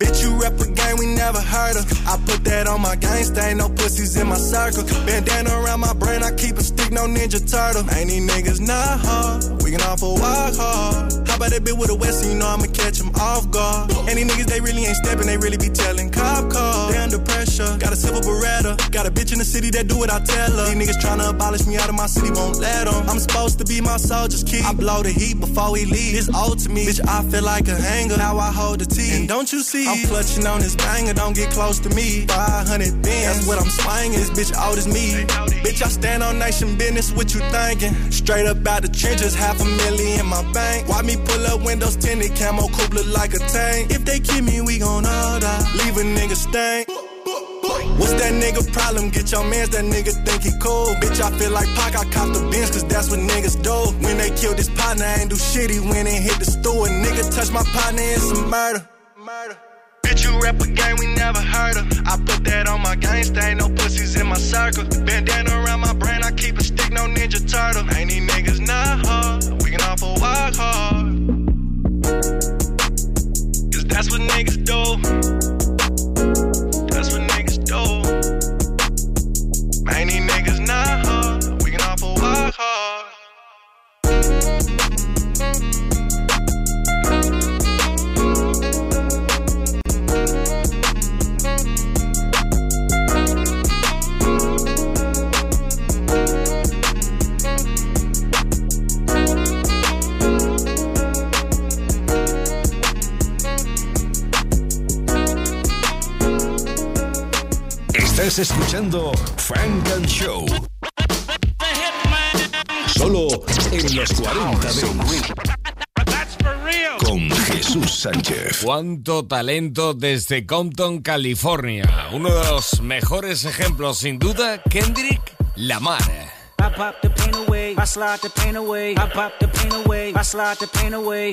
Bitch, you rep a game we never heard of. I put that on my gangsta, ain't no pussies in my circle. Bandana around my brain, I keep a stick, no ninja turtle. Ain't these niggas not hard, we can offer walk hard. How about that bitch with a west, so you know I'ma catch them off guard. These niggas, they really ain't stepping, they really be telling cop cars. They under pressure, got a silver beretta. Got a bitch in the city that do what I tell her. These niggas tryna abolish me out of my city, won't let them. I'm supposed to be my soldier's key. I blow the heat before we leave. It's old to me, bitch, I feel like a hanger. Now I hold the T. And don't you see? I'm clutching on this banger, don't get close to me. 500 bins, that's what I'm swinging. This bitch old as me. Bitch, I stand on nation business, what you thinking? Straight up out the trenches, half a million in my bank. Why me pull up windows tinted, camo coupe look like a tank? If they kill me, we gon' all die. Leave a nigga stank. What's that nigga problem? Get your mans, that nigga think he cool. Bitch, I feel like Pac, I cop the Benz, cause that's what niggas do. When they killed his partner, I ain't do shit, he went and hit the store. Nigga touch my partner, it's a murder. Murder. Bitch, you rap a game we never heard of. I put that on my gangsta, ain't no pussies in my circle. Bandana around my brain, I keep a stick, no Ninja Turtle. Ain't these niggas not hard, we can offer walk hard. Estás escuchando Frank and Show. Solo en los 40 Dents. Con Jesús Sánchez. Cuánto talento desde Compton, California. Uno de los mejores ejemplos, sin duda, Kendrick Lamar. I pop the pain away, I slide the pain away, I pop the pain away, I slide the pain away.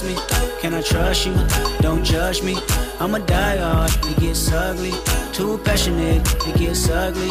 trust me? Can I trust you? Don't judge me. I'm a die hard, it gets ugly. Too passionate, it gets ugly.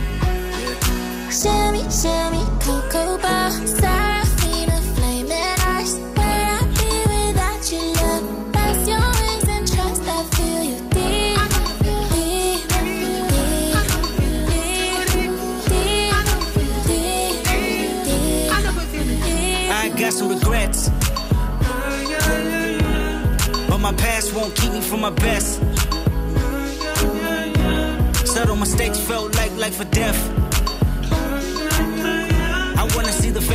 Yeah. Sammy, Sammy, Cocoa Bar, Seraphina, flaming eyes Where I be without your love your wings and trust I feel you I got some regrets. But my past won't keep me from my best. Subtle mistakes felt like life or death.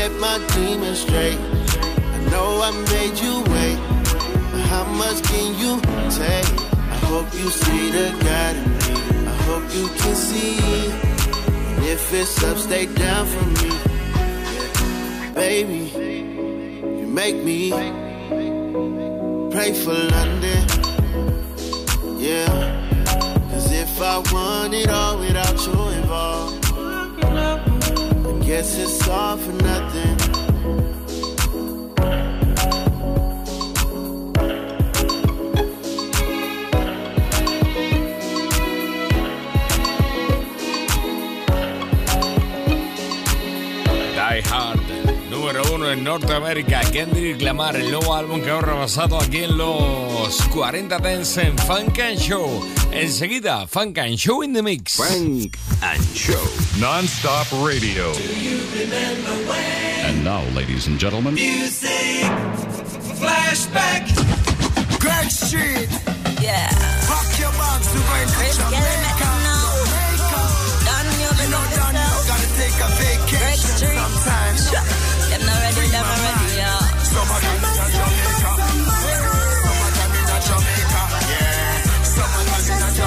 set my demons straight. I know I made you wait, but how much can you take? I hope you see the God in me. I hope you can see. And if it's up, stay down for me. Baby you make me pray for London. Yeah. Cause if I want it all without you guess it's all for nothing. número uno en Norteamérica, Kendrick Lamar, el nuevo álbum que ha rebasado aquí en los 40 Dance en Funk and Show. Enseguida, Funk and Show in the Mix. Funk and Show. Non-stop radio. Do you remember when? And now, ladies and gentlemen. Music. Flashback. Great shit. Yeah. Rock your box, the.